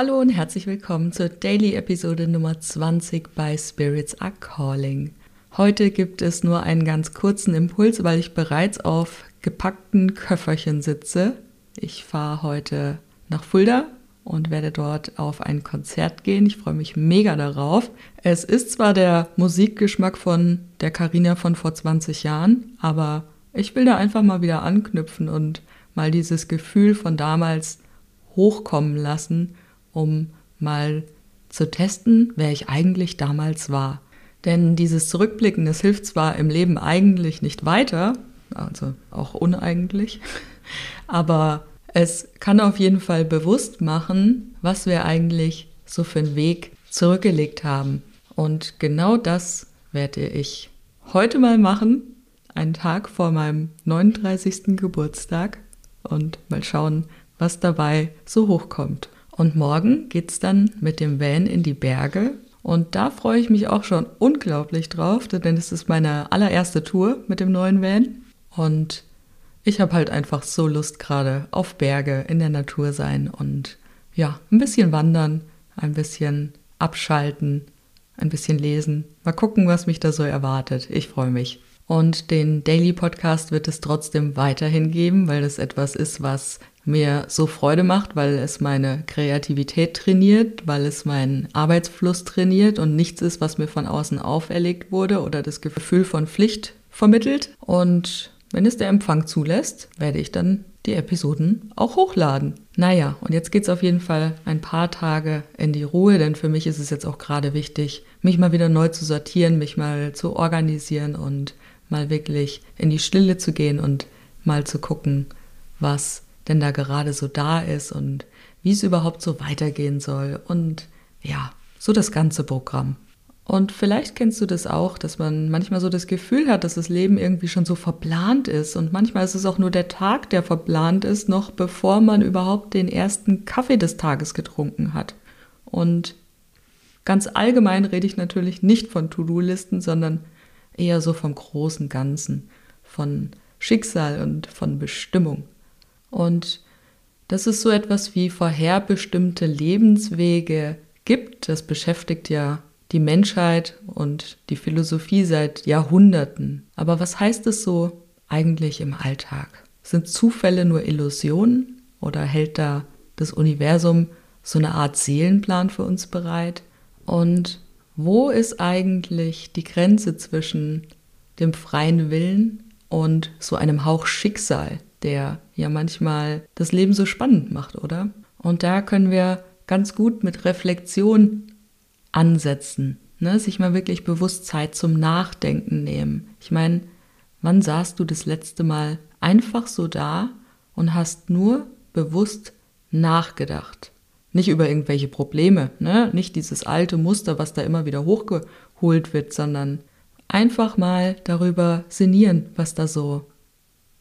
Hallo und herzlich willkommen zur Daily Episode Nummer 20 bei Spirits Are Calling. Heute gibt es nur einen ganz kurzen Impuls, weil ich bereits auf gepackten Köfferchen sitze. Ich fahre heute nach Fulda und werde dort auf ein Konzert gehen. Ich freue mich mega darauf. Es ist zwar der Musikgeschmack von der Karina von vor 20 Jahren, aber ich will da einfach mal wieder anknüpfen und mal dieses Gefühl von damals hochkommen lassen, um mal zu testen, wer ich eigentlich damals war. Denn dieses Zurückblicken, das hilft zwar im Leben eigentlich nicht weiter, also auch uneigentlich, aber es kann auf jeden Fall bewusst machen, was wir eigentlich so für einen Weg zurückgelegt haben. Und genau das werde ich heute mal machen, einen Tag vor meinem 39. Geburtstag und mal schauen, was dabei so hochkommt. Und morgen geht's dann mit dem Van in die Berge. Und da freue ich mich auch schon unglaublich drauf, denn es ist meine allererste Tour mit dem neuen Van. Und ich habe halt einfach so Lust gerade auf Berge, in der Natur sein und ja, ein bisschen wandern, ein bisschen abschalten, ein bisschen lesen. Mal gucken, was mich da so erwartet. Ich freue mich. Und den Daily Podcast wird es trotzdem weiterhin geben, weil das etwas ist, was mir so Freude macht, weil es meine Kreativität trainiert, weil es meinen Arbeitsfluss trainiert und nichts ist, was mir von außen auferlegt wurde oder das Gefühl von Pflicht vermittelt. Und wenn es der Empfang zulässt, werde ich dann die Episoden auch hochladen. Naja, und jetzt geht es auf jeden Fall ein paar Tage in die Ruhe, denn für mich ist es jetzt auch gerade wichtig, mich mal wieder neu zu sortieren, mich mal zu organisieren und mal wirklich in die Stille zu gehen und mal zu gucken, was denn da gerade so da ist und wie es überhaupt so weitergehen soll und ja, so das ganze Programm. Und vielleicht kennst du das auch, dass man manchmal so das Gefühl hat, dass das Leben irgendwie schon so verplant ist. Und manchmal ist es auch nur der Tag, der verplant ist, noch bevor man überhaupt den ersten Kaffee des Tages getrunken hat. Und ganz allgemein rede ich natürlich nicht von To-Do-Listen, sondern eher so vom großen Ganzen, von Schicksal und von Bestimmung. Und dass es so etwas wie vorherbestimmte Lebenswege gibt, das beschäftigt ja die Menschheit und die Philosophie seit Jahrhunderten. Aber was heißt es so eigentlich im Alltag? Sind Zufälle nur Illusionen oder hält da das Universum so eine Art Seelenplan für uns bereit? Und wo ist eigentlich die Grenze zwischen dem freien Willen und so einem Hauch Schicksal, der ja manchmal das Leben so spannend macht, oder? Und da können wir ganz gut mit Reflexion ansetzen, ne? sich mal wirklich bewusst Zeit zum Nachdenken nehmen. Ich meine, wann saßt du das letzte Mal einfach so da und hast nur bewusst nachgedacht? Nicht über irgendwelche Probleme, ne? nicht dieses alte Muster, was da immer wieder hochgeholt wird, sondern einfach mal darüber sinnieren, was da so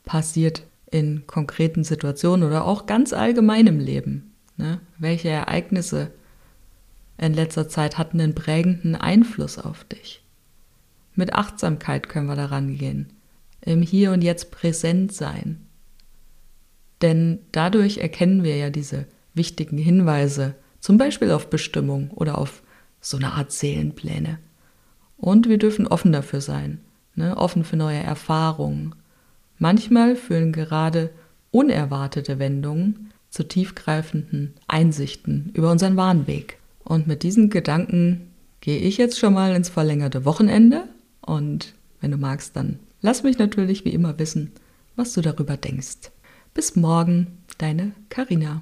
passiert in konkreten Situationen oder auch ganz allgemein im Leben. Ne? Welche Ereignisse in letzter Zeit hatten einen prägenden Einfluss auf dich? Mit Achtsamkeit können wir daran gehen, im Hier und Jetzt präsent sein. Denn dadurch erkennen wir ja diese wichtigen Hinweise, zum Beispiel auf Bestimmung oder auf so eine Art Seelenpläne. Und wir dürfen offen dafür sein, ne? offen für neue Erfahrungen, Manchmal führen gerade unerwartete Wendungen zu tiefgreifenden Einsichten über unseren Wahnweg. Und mit diesen Gedanken gehe ich jetzt schon mal ins verlängerte Wochenende und wenn du magst, dann lass mich natürlich wie immer wissen, was du darüber denkst. Bis morgen, deine Karina.